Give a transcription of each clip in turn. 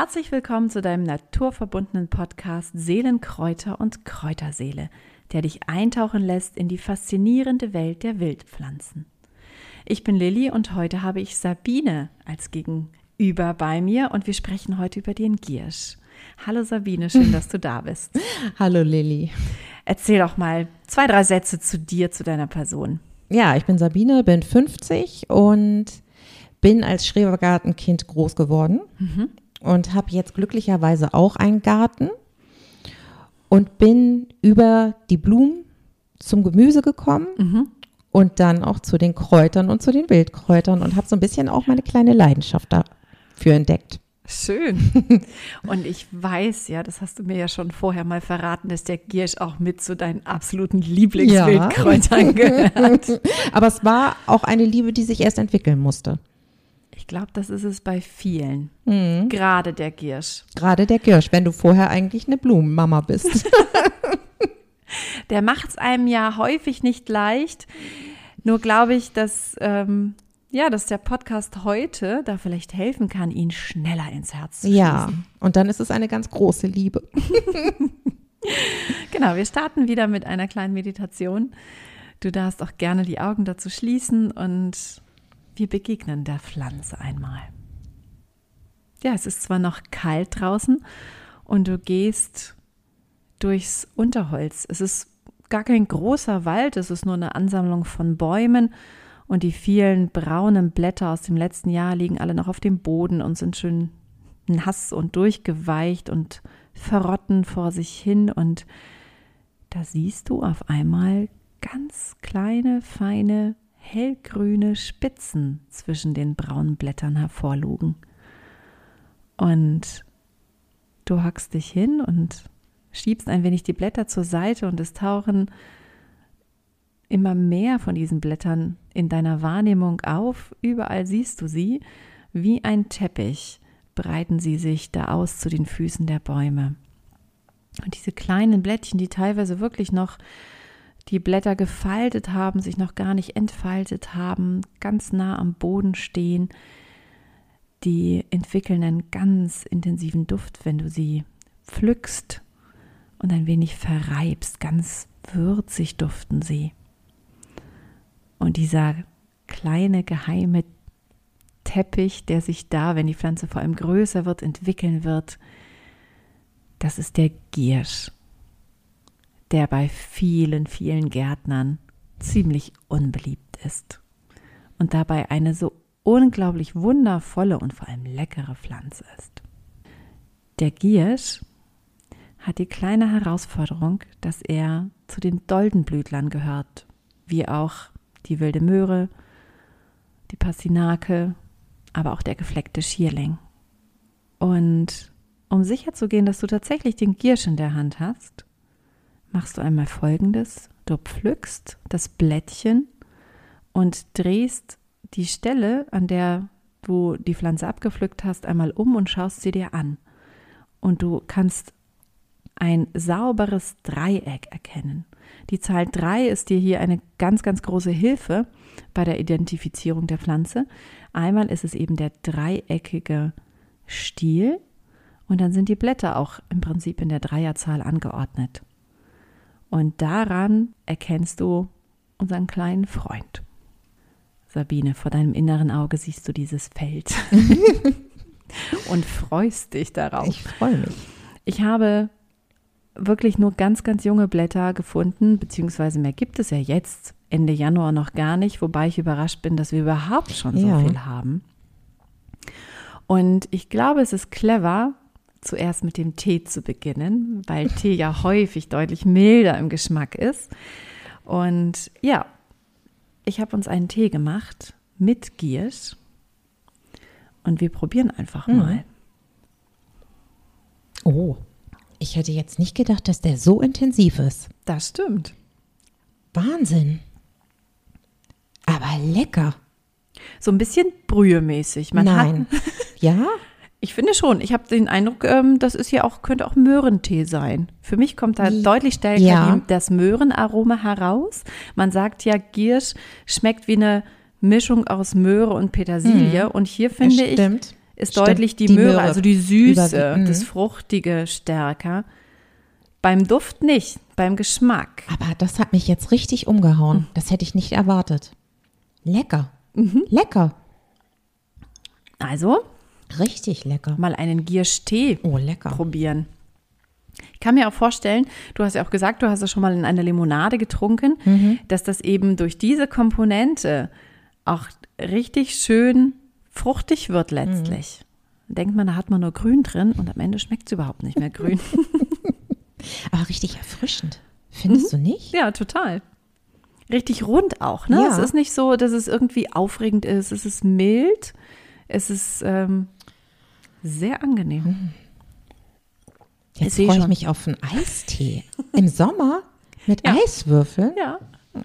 Herzlich willkommen zu deinem naturverbundenen Podcast Seelenkräuter und Kräuterseele, der dich eintauchen lässt in die faszinierende Welt der Wildpflanzen. Ich bin Lilly und heute habe ich Sabine als Gegenüber bei mir und wir sprechen heute über den Giersch. Hallo Sabine, schön, dass du da bist. Hallo Lilly. Erzähl doch mal zwei, drei Sätze zu dir, zu deiner Person. Ja, ich bin Sabine, bin 50 und bin als Schrebergartenkind groß geworden mhm. Und habe jetzt glücklicherweise auch einen Garten und bin über die Blumen zum Gemüse gekommen mhm. und dann auch zu den Kräutern und zu den Wildkräutern und habe so ein bisschen auch meine kleine Leidenschaft dafür entdeckt. Schön. Und ich weiß ja, das hast du mir ja schon vorher mal verraten, dass der Giersch auch mit zu deinen absoluten Lieblingswildkräutern ja. gehört. Aber es war auch eine Liebe, die sich erst entwickeln musste. Ich glaube, das ist es bei vielen. Mhm. Gerade der Giersch. Gerade der Giersch, wenn du vorher eigentlich eine Blumenmama bist. der macht es einem ja häufig nicht leicht. Nur glaube ich, dass ähm, ja, dass der Podcast heute da vielleicht helfen kann, ihn schneller ins Herz zu Ja, schließen. und dann ist es eine ganz große Liebe. genau, wir starten wieder mit einer kleinen Meditation. Du darfst auch gerne die Augen dazu schließen und wir begegnen der Pflanze einmal. Ja, es ist zwar noch kalt draußen und du gehst durchs Unterholz. Es ist gar kein großer Wald, es ist nur eine Ansammlung von Bäumen und die vielen braunen Blätter aus dem letzten Jahr liegen alle noch auf dem Boden und sind schön nass und durchgeweicht und verrotten vor sich hin und da siehst du auf einmal ganz kleine, feine, hellgrüne Spitzen zwischen den braunen Blättern hervorlugen. Und du hockst dich hin und schiebst ein wenig die Blätter zur Seite und es tauchen immer mehr von diesen Blättern in deiner Wahrnehmung auf. Überall siehst du sie. Wie ein Teppich breiten sie sich da aus zu den Füßen der Bäume. Und diese kleinen Blättchen, die teilweise wirklich noch die Blätter gefaltet haben, sich noch gar nicht entfaltet haben, ganz nah am Boden stehen, die entwickeln einen ganz intensiven Duft, wenn du sie pflückst und ein wenig verreibst. Ganz würzig duften sie. Und dieser kleine geheime Teppich, der sich da, wenn die Pflanze vor allem größer wird, entwickeln wird, das ist der Giersch, der bei vielen, vielen Gärtnern ziemlich unbeliebt ist und dabei eine so unglaublich wundervolle und vor allem leckere Pflanze ist. Der Giersch hat die kleine Herausforderung, dass er zu den Doldenblütlern gehört, wie auch die wilde Möhre, die Passinake, aber auch der gefleckte Schierling. Und um sicher zu gehen, dass du tatsächlich den Giersch in der Hand hast, machst du einmal folgendes. Du pflückst das Blättchen und drehst die Stelle, an der du die Pflanze abgepflückt hast, einmal um und schaust sie dir an. Und du kannst ein sauberes Dreieck erkennen. Die Zahl 3 ist dir hier eine ganz, ganz große Hilfe bei der Identifizierung der Pflanze. Einmal ist es eben der dreieckige Stiel und dann sind die Blätter auch im Prinzip in der Dreierzahl angeordnet. Und daran erkennst du unseren kleinen Freund. Sabine, vor deinem inneren Auge siehst du dieses Feld und freust dich darauf. Ich freue mich. Ich habe wirklich nur ganz, ganz junge Blätter gefunden, beziehungsweise mehr gibt es ja jetzt Ende Januar noch gar nicht, wobei ich überrascht bin, dass wir überhaupt schon so ja. viel haben. Und ich glaube, es ist clever, zuerst mit dem Tee zu beginnen, weil Tee ja häufig deutlich milder im Geschmack ist. Und ja, ich habe uns einen Tee gemacht mit Giersch und wir probieren einfach mhm. mal. Oh. Ich hätte jetzt nicht gedacht, dass der so intensiv ist. Das stimmt. Wahnsinn. Aber lecker. So ein bisschen brühemäßig. Man Nein. Ja? Ich finde schon. Ich habe den Eindruck, ähm, das ist ja auch, könnte auch Möhrentee sein. Für mich kommt da deutlich stärker ja. das Möhrenaroma heraus. Man sagt ja, Giersch schmeckt wie eine Mischung aus Möhre und Petersilie. Mhm. Und hier finde ich, ist Stimmt, deutlich die, die Möhre, Möhre also die Süße, mhm. das Fruchtige stärker. Beim Duft nicht, beim Geschmack. Aber das hat mich jetzt richtig umgehauen. Das hätte ich nicht erwartet. Lecker. Lecker. Also Richtig lecker. mal einen Giersch-Tee Oh, lecker. probieren. Ich kann mir auch vorstellen, du hast ja auch gesagt, du hast es schon mal in einer Limonade getrunken, Mhm. dass das eben durch diese Komponente auch richtig schön fruchtig wird letztlich. Mhm. Denkt man, da hat man nur Grün drin und am Ende schmeckt es überhaupt nicht mehr grün. Aber richtig erfrischend. Findest du nicht? ja, total. Richtig rund auch, ne? Ja. Es ist nicht so, dass es irgendwie aufregend ist. Es ist mild. Es ist ähm, sehr angenehm. Jetzt sehe freue ich schon. mich auf einen Eistee. Im Sommer mit Ja. Eiswürfeln. Ja. Ein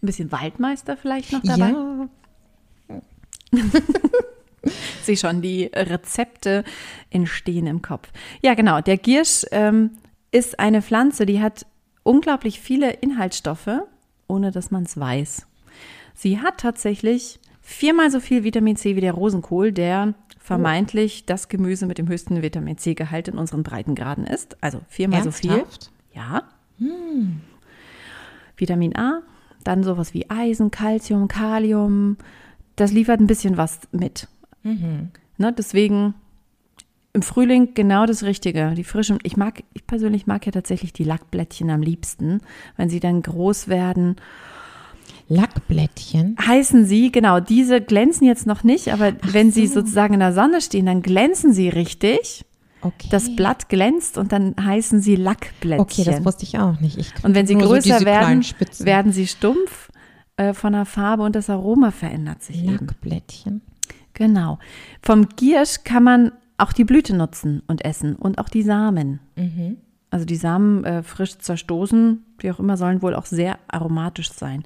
bisschen Waldmeister vielleicht noch dabei. Ja. sehe schon, die Rezepte entstehen im Kopf. Ja, genau. Der Giersch ähm, ist eine Pflanze, die hat unglaublich viele Inhaltsstoffe, ohne dass man es weiß. Sie hat tatsächlich viermal so viel Vitamin C wie der Rosenkohl, der vermeintlich das Gemüse mit dem höchsten Vitamin C-Gehalt in unseren Breitengraden ist. Also viermal so viel. Ernsthaft? Ja. Vitamin A, dann sowas wie Eisen, Calcium, Kalium. Das liefert ein bisschen was mit. Ne, deswegen im Frühling genau das Richtige. Die frischen. Ich mag, ich persönlich mag ja tatsächlich die Lackblättchen am liebsten, wenn sie dann groß werden. Lackblättchen. Heißen sie, genau, diese glänzen jetzt noch nicht, aber wenn sie sozusagen in der Sonne stehen, dann glänzen sie richtig. Okay. Das Blatt glänzt und dann heißen sie Lackblättchen. Okay, das wusste ich auch nicht. Ich Und wenn sie so größer kleinen werden, werden sie stumpf äh, von der Farbe und das Aroma verändert sich eben. Lackblättchen. Genau. Vom Giersch kann man auch die Blüte nutzen und essen und auch die Samen. Mhm. Also die Samen äh, frisch zerstoßen, wie auch immer, sollen wohl auch sehr aromatisch sein.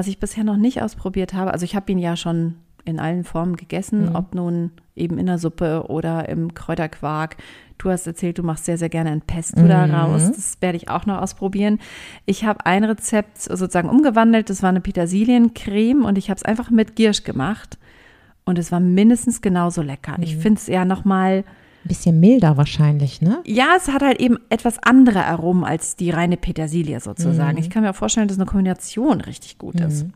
Was ich bisher noch nicht ausprobiert habe, also ich habe ihn ja schon in allen Formen gegessen, Mhm. ob nun eben in der Suppe oder im Kräuterquark. Du hast erzählt, du machst sehr, sehr gerne ein Pesto Mhm. daraus. Das werde ich auch noch ausprobieren. Ich habe ein Rezept sozusagen umgewandelt. Das war eine Petersiliencreme und ich habe es einfach mit Giersch gemacht. Und es war mindestens genauso lecker. Ich Mhm. finde es eher nochmal, Ein bisschen milder wahrscheinlich, ne? ja, es hat halt eben etwas andere Aromen als die reine Petersilie sozusagen. Ich kann mir auch vorstellen, dass eine Kombination richtig gut ist.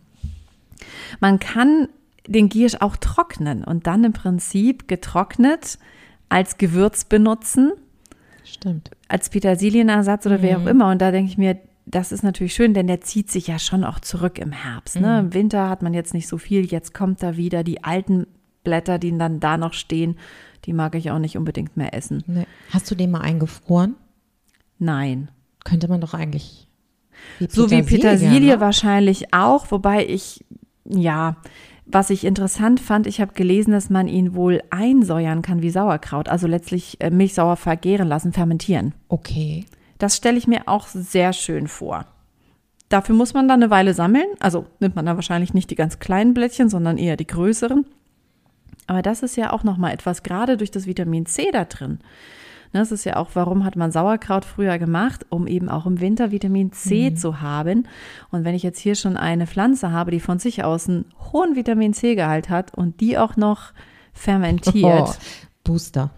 Man kann den Giersch auch trocknen und dann im Prinzip getrocknet als Gewürz benutzen, Stimmt. als Petersilienersatz oder wer auch immer. Und da denke ich mir, das ist natürlich schön, denn der zieht sich ja schon auch zurück im Herbst. Ne? Im Winter hat man jetzt nicht so viel, jetzt kommt da wieder die alten Blätter, die dann da noch stehen, die mag ich auch nicht unbedingt mehr essen. Nee. Hast du den mal eingefroren? Nein. Könnte man doch eigentlich. Wie So wie Petersilie ne? wahrscheinlich auch, wobei ich, ja, was ich interessant fand, ich habe gelesen, dass man ihn wohl einsäuern kann wie Sauerkraut, also letztlich äh, milchsauer vergären lassen, fermentieren. Okay. Das stelle ich mir auch sehr schön vor. Dafür muss man dann eine Weile sammeln, also nimmt man dann wahrscheinlich nicht die ganz kleinen Blättchen, sondern eher die größeren. Aber das ist ja auch noch mal etwas, gerade durch das Vitamin C da drin. Ne, Das ist ja auch, warum hat man Sauerkraut früher gemacht, um eben auch im Winter Vitamin C zu haben. Und wenn ich jetzt hier schon eine Pflanze habe, die von sich aus einen hohen Vitamin C-Gehalt hat und die auch noch fermentiert, Oh, Booster.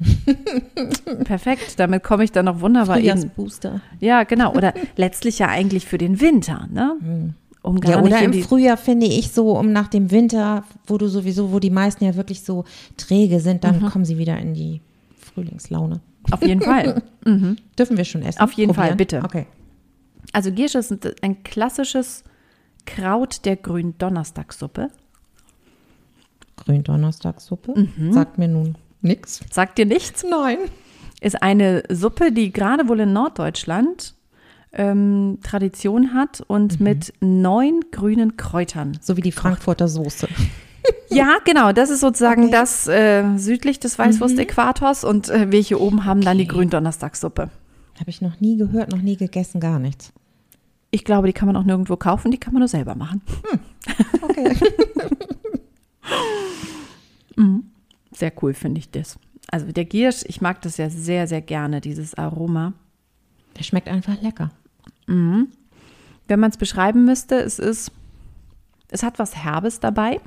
perfekt, damit komme ich dann noch wunderbar eben. Booster. Ja, genau. Oder letztlich ja eigentlich für den Winter, ne? Um gar Ja, oder im Frühjahr finde ich so, um nach dem Winter, wo du sowieso, wo die meisten ja wirklich so träge sind, dann Mhm. kommen sie wieder in die Frühlingslaune. Auf jeden Fall. Dürfen wir schon essen? Auf jeden Fall, bitte. Okay. Also Giersch ist ein klassisches Kraut der Gründonnerstagssuppe. Gründonnerstagssuppe. Mhm. Sagt mir nun nix. Sagt dir nichts? Nein. Ist eine Suppe, die gerade wohl in Norddeutschland ähm, Tradition hat und mit neun grünen Kräutern. So wie die Frankfurter Soße. Ja, genau. Das ist sozusagen Okay. das äh, südlich des Weißwurst-Äquators und äh, wir hier oben haben dann die Okay. Gründonnerstagssuppe. Habe ich noch nie gehört, noch nie gegessen, gar nichts. Ich glaube, die kann man auch nirgendwo kaufen, die kann man nur selber machen. Okay. Sehr cool finde ich das. Also der Giersch, ich mag das ja sehr, sehr gerne, dieses Aroma. Der schmeckt einfach lecker. Wenn man es beschreiben müsste, es ist, es hat was Herbes dabei.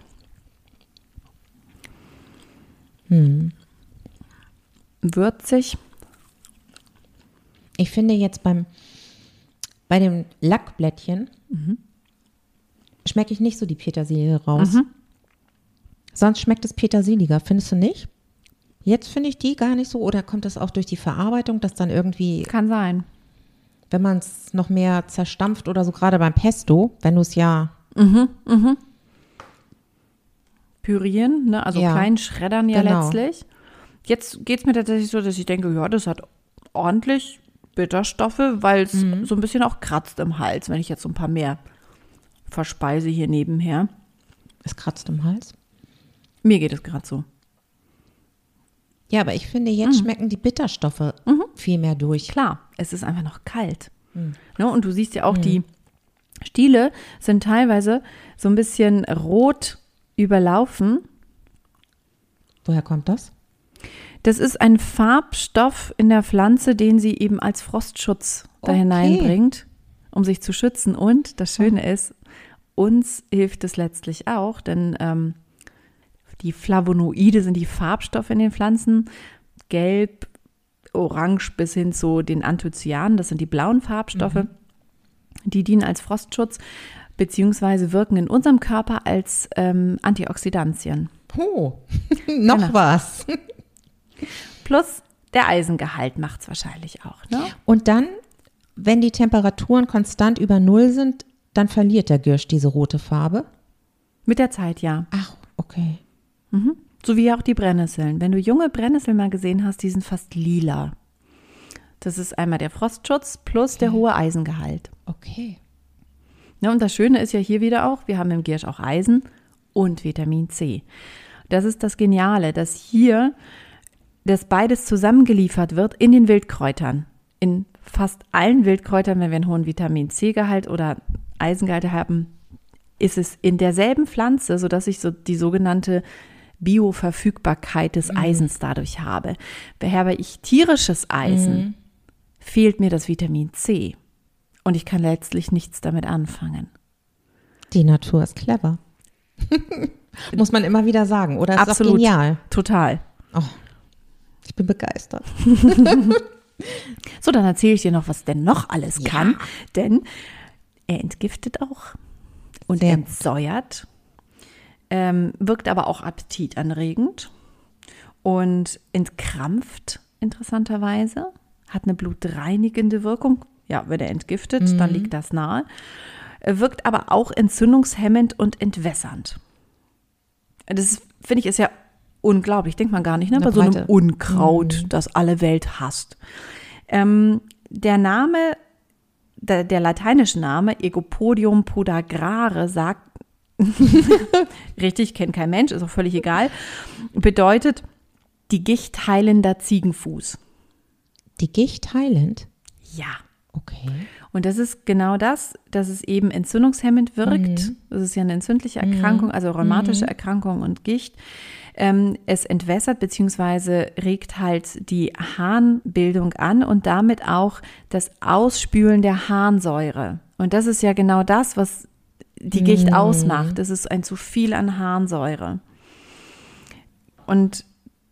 würzig. Ich finde jetzt beim, bei dem Lackblättchen schmecke ich nicht so die Petersilie raus. Sonst schmeckt es petersiliger, findest du nicht? Jetzt finde ich die gar nicht so. Oder kommt das auch durch die Verarbeitung, dass dann irgendwie, Kann sein. Wenn man es noch mehr zerstampft oder so, gerade beim Pesto, wenn du es ja, Pürieren, ne? also Ja. klein schreddern ja Genau. letztlich. Jetzt geht es mir tatsächlich so, dass ich denke, ja, das hat ordentlich Bitterstoffe, weil es Mhm. so ein bisschen auch kratzt im Hals, wenn ich jetzt so ein paar mehr verspeise hier nebenher. es kratzt im Hals. Mir geht es gerade so. Ja, aber ich finde, jetzt schmecken die Bitterstoffe viel mehr durch. Klar, es ist einfach noch kalt. Ne? Und du siehst ja auch, die Stiele sind teilweise so ein bisschen rot überlaufen. Woher kommt das? Das ist ein Farbstoff in der Pflanze, den sie eben als Frostschutz da Okay. hineinbringt, um sich zu schützen. Und das Schöne ist, uns hilft es letztlich auch, denn ähm, die Flavonoide sind die Farbstoffe in den Pflanzen. Gelb, orange bis hin zu den Anthocyanen, das sind die blauen Farbstoffe. Die dienen als Frostschutz beziehungsweise wirken in unserem Körper als ähm, Antioxidantien. Oh, noch Genau. was. Plus der Eisengehalt macht es wahrscheinlich auch. Ne? Und dann, wenn die Temperaturen konstant über Null sind, dann verliert der Girsch diese rote Farbe. Mit der Zeit, ja. Ach, okay. So wie auch die Brennnesseln. Wenn du junge Brennnesseln mal gesehen hast, die sind fast lila. Das ist einmal der Frostschutz plus der hohe Eisengehalt. Okay. Ja, und das Schöne ist ja hier wieder auch, wir haben im Giersch auch Eisen und Vitamin C. Das ist das Geniale, dass hier das beides zusammengeliefert wird in den Wildkräutern. In fast allen Wildkräutern, wenn wir einen hohen Vitamin C-Gehalt oder Eisengehalt haben, ist es in derselben Pflanze, sodass ich so die sogenannte Bioverfügbarkeit des Eisens dadurch habe. Beherbe ich tierisches Eisen, fehlt mir das Vitamin C. Und ich kann letztlich nichts damit anfangen. Die Natur ist clever. Muss man immer wieder sagen, oder? Ist Absolut. Auch genial. Total. Oh, ich bin begeistert. So, dann erzähle ich dir noch, was denn noch alles kann. Denn er entgiftet auch und Sehr gut. entsäuert, ähm, wirkt aber auch appetitanregend und entkrampft interessanterweise, hat eine blutreinigende Wirkung. Ja, wenn er entgiftet, dann liegt das nahe. Er wirkt aber auch entzündungshemmend und entwässernd. Das finde ich, ist ja unglaublich, denkt man gar nicht, ne? Bei so einem Unkraut, das alle Welt hasst. Ähm, der Name, der, der lateinische Name, Egopodium podagrare, sagt, richtig, kennt kein Mensch, ist auch völlig egal, bedeutet die Gicht heilender Ziegenfuß. Die Gicht heilend? Ja. Okay. Und das ist genau das, dass es eben entzündungshemmend wirkt. Das ist ja eine entzündliche Erkrankung, also rheumatische Erkrankung und Gicht. Ähm, es entwässert bzw. regt halt die Harnbildung an und damit auch das Ausspülen der Harnsäure. Und das ist ja genau das, was die Gicht ausmacht. Es ist ein zu viel an Harnsäure. Und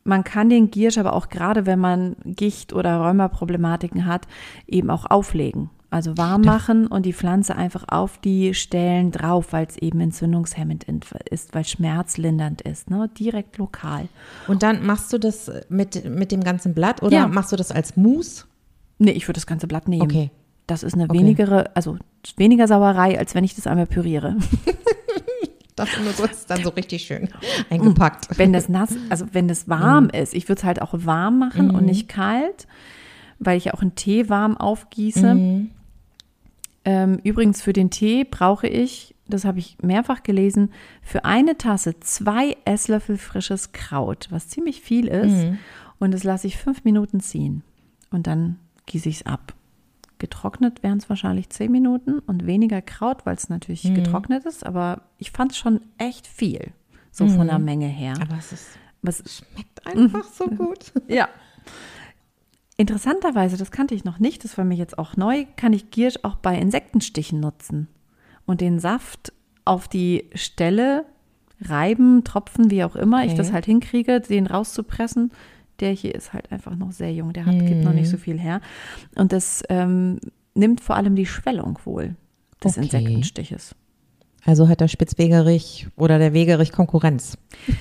man kann den Giersch aber auch gerade, wenn man Gicht oder Rheumaproblematiken hat, eben auch auflegen. Also warm machen und die Pflanze einfach auf die Stellen drauf, weil es eben entzündungshemmend ist, weil schmerzlindernd ist, ne? direkt lokal. Und dann machst du das mit, mit dem ganzen Blatt oder Ja. machst du das als Mousse? Nee, ich würde das ganze Blatt nehmen. Okay. Das ist eine Okay. wenigere, also weniger Sauerei, als wenn ich das einmal püriere. Das ist dann so richtig schön eingepackt. Wenn das nass, also wenn das warm ist, ich würde es halt auch warm machen und nicht kalt, weil ich ja auch einen Tee warm aufgieße. Ähm, übrigens für den Tee brauche ich, das habe ich mehrfach gelesen, für eine Tasse zwei Esslöffel frisches Kraut, was ziemlich viel ist. Und das lasse ich fünf Minuten ziehen. Und dann gieße ich es ab. Getrocknet wären es wahrscheinlich zehn Minuten und weniger Kraut, weil es natürlich getrocknet ist. Aber ich fand es schon echt viel, so von der Menge her. Aber es ist, Was, schmeckt einfach so gut. ja. Interessanterweise, das kannte ich noch nicht, das war mir jetzt auch neu, kann ich Giersch auch bei Insektenstichen nutzen und den Saft auf die Stelle reiben, tropfen, wie auch immer ich Okay. das halt hinkriege, den rauszupressen, Der hier ist halt einfach noch sehr jung, der hat, gibt noch nicht so viel her. Und das ähm, nimmt vor allem die Schwellung wohl des Okay. Insektenstiches. Also hat der Spitzwegerich oder der Wegerich Konkurrenz.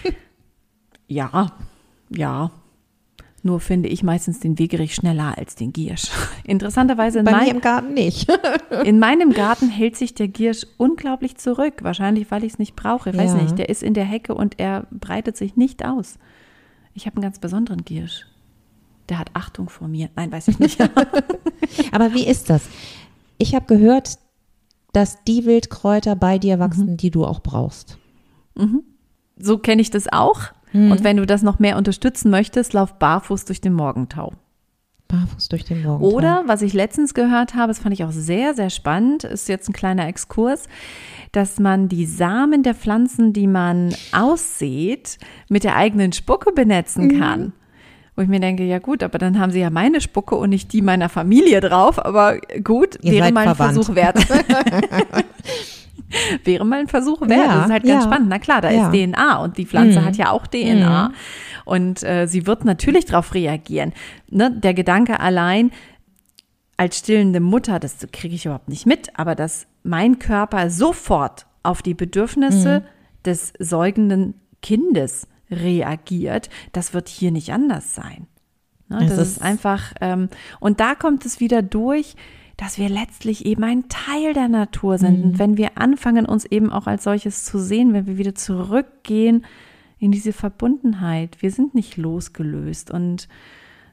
Ja, ja. Nur finde ich meistens den Wegerich schneller als den Giersch. Interessanterweise in, Bei mir mein, im Garten nicht. in meinem Garten hält sich der Giersch unglaublich zurück. Wahrscheinlich, weil ich es nicht brauche. Ich weiß Ja. nicht. Der ist in der Hecke und er breitet sich nicht aus. Ich habe einen ganz besonderen Giersch. Der hat Achtung vor mir. Nein, weiß ich nicht. Aber wie ist das? Ich habe gehört, dass die Wildkräuter bei dir wachsen, die du auch brauchst. so kenne ich das auch. Und wenn du das noch mehr unterstützen möchtest, lauf barfuß durch den Morgentau. Barfuß durch den Morgentau. Oder, was ich letztens gehört habe, das fand ich auch sehr, sehr spannend, ist jetzt ein kleiner Exkurs, dass man die Samen der Pflanzen, die man aussät, mit der eigenen Spucke benetzen kann. Wo ich mir denke, ja gut, aber dann haben sie ja meine Spucke und nicht die meiner Familie drauf. Aber gut, Ihr wäre seid mal ein verwandt. Versuch wert. wäre mal ein Versuch wert. Ja, das ist halt ganz ja. spannend. Na klar, da Ja. ist DNA und die Pflanze Mhm. hat ja auch DNA. Und äh, sie wird natürlich darauf reagieren. Ne? Der Gedanke allein, als stillende Mutter, das kriege ich überhaupt nicht mit, aber dass mein Körper sofort auf die Bedürfnisse des säugenden Kindes reagiert, das wird hier nicht anders sein. Ne, das ist, ist- einfach, ähm, und da kommt es wieder durch, dass wir letztlich eben ein Teil der Natur sind. Und wenn wir anfangen, uns eben auch als solches zu sehen, wenn wir wieder zurückgehen in diese Verbundenheit, wir sind nicht losgelöst. Und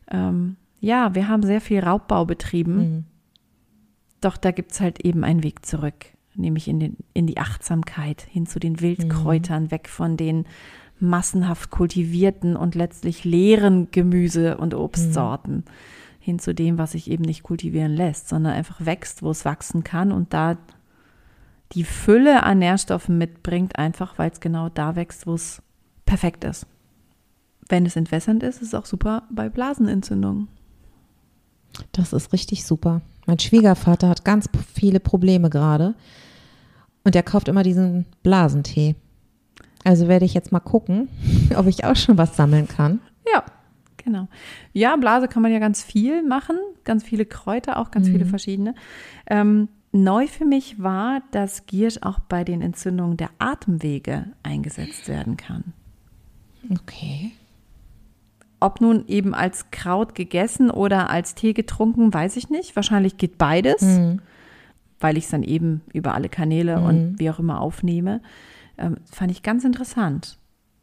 ähm, ja, wir haben sehr viel Raubbau betrieben. Doch da gibt es halt eben einen Weg zurück, nämlich in, den, in die Achtsamkeit, hin zu den Wildkräutern, weg von den massenhaft kultivierten und letztlich leeren Gemüse- und Obstsorten, hin zu dem, was sich eben nicht kultivieren lässt, sondern einfach wächst, wo es wachsen kann und da die Fülle an Nährstoffen mitbringt, einfach weil es genau da wächst, wo es perfekt ist. Wenn es entwässernd ist, ist es auch super bei Blasenentzündungen. Das ist richtig super. Mein Schwiegervater hat ganz viele Probleme gerade. Und er kauft immer diesen Blasentee. Also werde ich jetzt mal gucken, ob ich auch schon was sammeln kann. Ja, genau. Ja, Blase kann man ja ganz viel machen, ganz viele Kräuter, auch ganz viele verschiedene. Ähm, neu für mich war, dass Giersch auch bei den Entzündungen der Atemwege eingesetzt werden kann. Okay. Ob nun eben als Kraut gegessen oder als Tee getrunken, weiß ich nicht. Wahrscheinlich geht beides, weil ich es dann eben über alle Kanäle und wie auch immer aufnehme. Ähm, fand ich ganz interessant.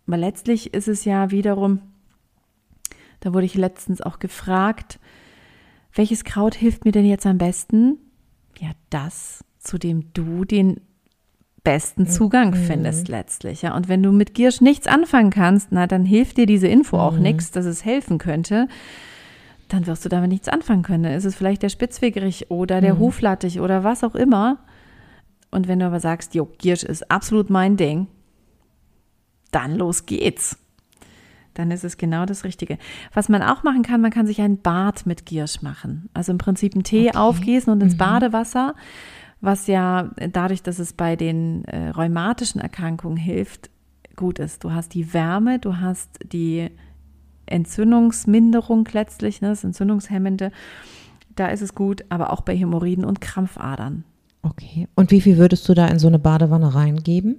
Weil letztlich ist es ja wiederum, da wurde ich letztens auch gefragt, welches Kraut hilft mir denn jetzt am besten? Ja, das, zu dem du den besten Zugang findest letztlich. Ja. Und wenn du mit Giersch nichts anfangen kannst, na, dann hilft dir diese Info auch nichts, dass es helfen könnte. Dann wirst du damit nichts anfangen können. Dann ist es vielleicht der Spitzwegerich oder der Huflattich oder was auch immer. Und wenn du aber sagst, jo, Giersch ist absolut mein Ding, dann los geht's. Dann ist es genau das Richtige. Was man auch machen kann, man kann sich ein Bad mit Giersch machen. Also im Prinzip einen Tee aufgießen und ins Badewasser, was ja dadurch, dass es bei den äh, rheumatischen Erkrankungen hilft, gut ist. Du hast die Wärme, du hast die Entzündungsminderung letztlich, ne, das Entzündungshemmende. Da ist es gut, aber auch bei Hämorrhoiden und Krampfadern. Okay. Und wie viel würdest du da in so eine Badewanne reingeben?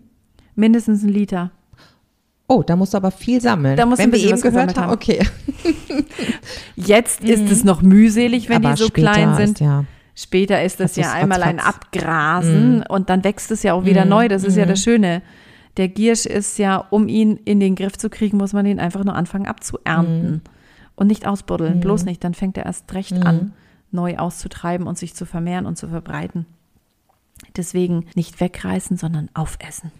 Mindestens ein Liter. Oh, da musst du aber viel sammeln. Da musst Wenn wir eben was gehört gesammelt haben. Okay. Jetzt ist es noch mühselig, wenn Mhm. aber die so klein Ist, sind. ja. Später ist es Das ja ist einmal ein. Abgrasen und dann wächst es ja auch wieder neu. Das ist ja das Schöne. Der Giersch ist ja, um ihn in den Griff zu kriegen, muss man ihn einfach nur anfangen abzuernten und nicht ausbuddeln. Bloß nicht, dann fängt er erst recht an, neu auszutreiben und sich zu vermehren und zu verbreiten. Deswegen nicht wegreißen, sondern aufessen.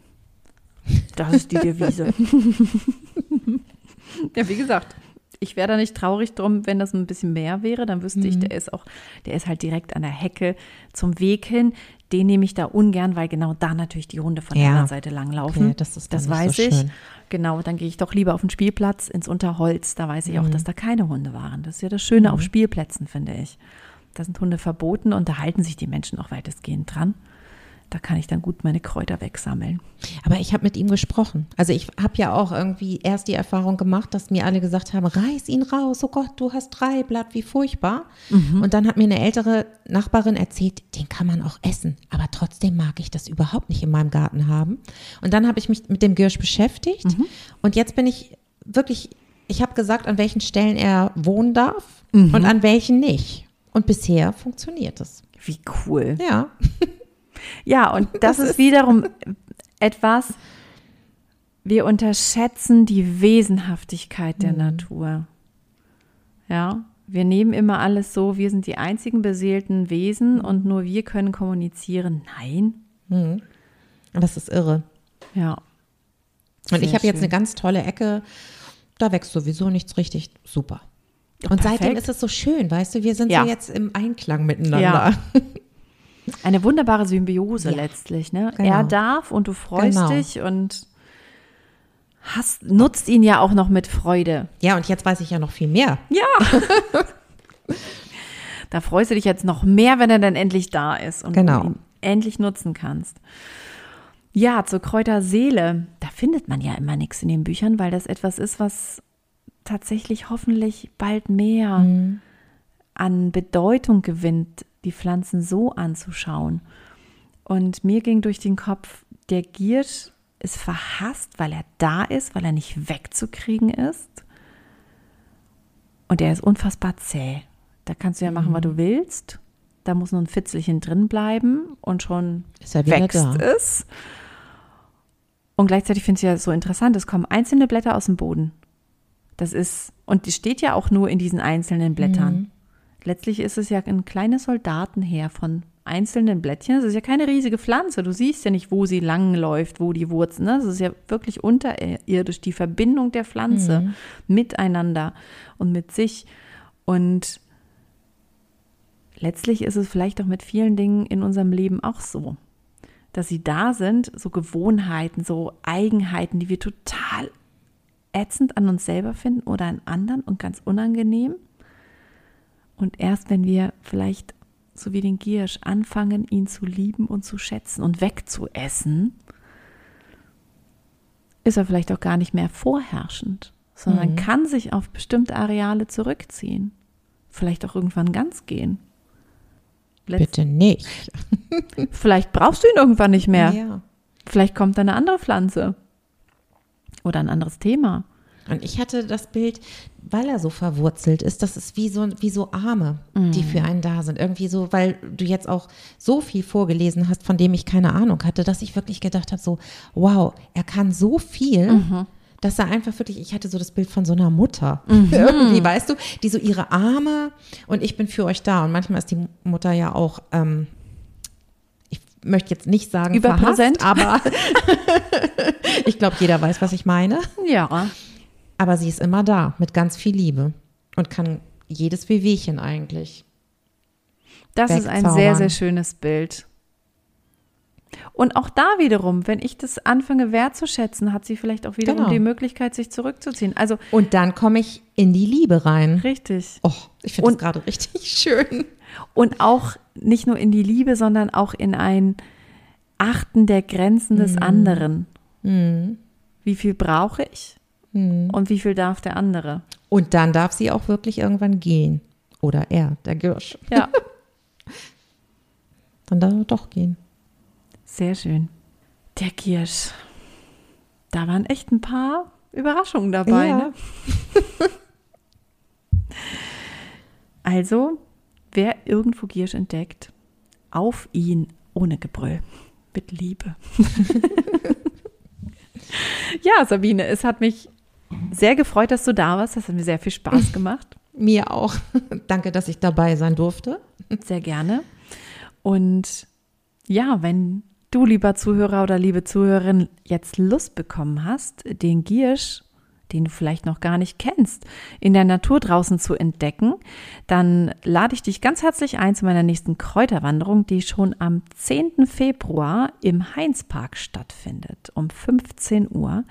Das ist die Devise. ja, wie gesagt, ich wäre da nicht traurig drum, wenn das ein bisschen mehr wäre. Dann wüsste ich, der ist auch, der ist halt direkt an der Hecke zum Weg hin. Den nehme ich da ungern, weil genau da natürlich die Hunde von der Ja. anderen Seite langlaufen. Okay, das ist das weiß so ich. schön. Genau, dann gehe ich doch lieber auf den Spielplatz ins Unterholz. Da weiß ich Mhm. auch, dass da keine Hunde waren. Das ist ja das Schöne auf Spielplätzen, finde ich. Da sind Hunde verboten und da halten sich die Menschen auch weitestgehend dran. Da kann ich dann gut meine Kräuter wegsammeln. Aber ich habe mit ihm gesprochen. Also ich habe ja auch irgendwie erst die Erfahrung gemacht, dass mir alle gesagt haben, reiß ihn raus, oh Gott, du hast drei Blatt, wie furchtbar. Mhm. Und dann hat mir eine ältere Nachbarin erzählt, den kann man auch essen. Aber trotzdem mag ich das überhaupt nicht in meinem Garten haben. Und dann habe ich mich mit dem Girsch beschäftigt. Mhm. Und jetzt bin ich wirklich, ich habe gesagt, an welchen Stellen er wohnen darf mhm. und an welchen nicht. Und bisher funktioniert es. Wie cool. Ja. Ja, und das, das ist, ist wiederum etwas, wir unterschätzen die Wesenhaftigkeit der mhm. Natur. Ja, wir nehmen immer alles so, wir sind die einzigen beseelten Wesen und nur wir können kommunizieren. Nein. Mhm. Das ist irre. Ja. Und ich habe jetzt eine ganz tolle Ecke, da wächst sowieso nichts richtig super. Und Perfekt. seitdem ist es so schön, weißt du, wir sind ja. so jetzt im Einklang miteinander. Ja. Eine wunderbare Symbiose ja, letztlich. Ne? Genau. Er darf und du freust genau. dich und hast, nutzt ihn ja auch noch mit Freude. Ja, und jetzt weiß ich ja noch viel mehr. Ja. da freust du dich jetzt noch mehr, wenn er dann endlich da ist und genau. du ihn endlich nutzen kannst. Ja, zur Kräuterseele, da findet man ja immer nichts in den Büchern, weil das etwas ist, was tatsächlich hoffentlich bald mehr mhm. an Bedeutung gewinnt die Pflanzen so anzuschauen. Und mir ging durch den Kopf, der Giersch ist verhasst, weil er da ist, weil er nicht wegzukriegen ist. Und er ist unfassbar zäh. Da kannst du ja machen, mhm. was du willst. Da muss nur ein Fitzelchen drin bleiben und schon wächst es. Und gleichzeitig finde ich es ja so interessant, es kommen einzelne Blätter aus dem Boden. Das ist, und die steht ja auch nur in diesen einzelnen Blättern. Mhm letztlich ist es ja ein kleines Soldatenheer von einzelnen Blättchen. Es ist ja keine riesige Pflanze. Du siehst ja nicht, wo sie lang läuft, wo die Wurzeln. Ne? Es ist ja wirklich unterirdisch die Verbindung der Pflanze mhm. miteinander und mit sich. Und letztlich ist es vielleicht auch mit vielen Dingen in unserem Leben auch so, dass sie da sind, so Gewohnheiten, so Eigenheiten, die wir total ätzend an uns selber finden oder an anderen und ganz unangenehm. Und erst wenn wir vielleicht, so wie den Giersch, anfangen, ihn zu lieben und zu schätzen und wegzuessen, ist er vielleicht auch gar nicht mehr vorherrschend, sondern mhm. kann sich auf bestimmte Areale zurückziehen. Vielleicht auch irgendwann ganz gehen. Letzt Bitte nicht. vielleicht brauchst du ihn irgendwann nicht mehr. Ja. Vielleicht kommt eine andere Pflanze oder ein anderes Thema. Und ich hatte das Bild, weil er so verwurzelt ist, das ist wie so, wie so Arme, mm. die für einen da sind. Irgendwie so, weil du jetzt auch so viel vorgelesen hast, von dem ich keine Ahnung hatte, dass ich wirklich gedacht habe, so, wow, er kann so viel. Mhm. Dass er einfach wirklich, ich hatte so das Bild von so einer Mutter. Mhm. Irgendwie, weißt du, die so ihre Arme und ich bin für euch da. Und manchmal ist die Mutter ja auch, ähm, ich möchte jetzt nicht sagen, überpräsent, aber ich glaube, jeder weiß, was ich meine. Ja. Aber sie ist immer da, mit ganz viel Liebe und kann jedes Wehwehchen eigentlich. Das ist ein sehr, sehr schönes Bild. Und auch da wiederum, wenn ich das anfange wertzuschätzen, hat sie vielleicht auch wiederum genau. die Möglichkeit, sich zurückzuziehen. Also und dann komme ich in die Liebe rein. Richtig. Oh, ich finde das gerade richtig schön. Und auch nicht nur in die Liebe, sondern auch in ein Achten der Grenzen des mhm. anderen. Mhm. Wie viel brauche ich? Hm. Und wie viel darf der andere? Und dann darf sie auch wirklich irgendwann gehen. Oder er, der Girsch. Ja. dann darf er doch gehen. Sehr schön. Der Girsch. Da waren echt ein paar Überraschungen dabei. Ja. Ne? also, wer irgendwo Giersch entdeckt, auf ihn ohne Gebrüll. Mit Liebe. ja, Sabine, es hat mich sehr gefreut, dass du da warst. Das hat mir sehr viel Spaß gemacht. Mir auch. Danke, dass ich dabei sein durfte. Sehr gerne. Und ja, wenn du, lieber Zuhörer oder liebe Zuhörerin, jetzt Lust bekommen hast, den Giersch, den du vielleicht noch gar nicht kennst, in der Natur draußen zu entdecken, dann lade ich dich ganz herzlich ein zu meiner nächsten Kräuterwanderung, die schon am 10. Februar im Heinzpark stattfindet, um 15 Uhr.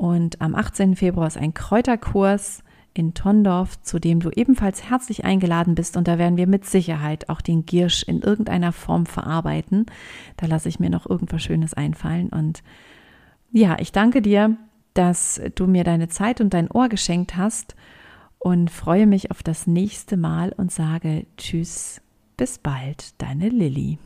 Und am 18. Februar ist ein Kräuterkurs in Tondorf, zu dem du ebenfalls herzlich eingeladen bist. Und da werden wir mit Sicherheit auch den Giersch in irgendeiner Form verarbeiten. Da lasse ich mir noch irgendwas Schönes einfallen. Und ja, ich danke dir, dass du mir deine Zeit und dein Ohr geschenkt hast und freue mich auf das nächste Mal und sage Tschüss, bis bald, deine Lilly.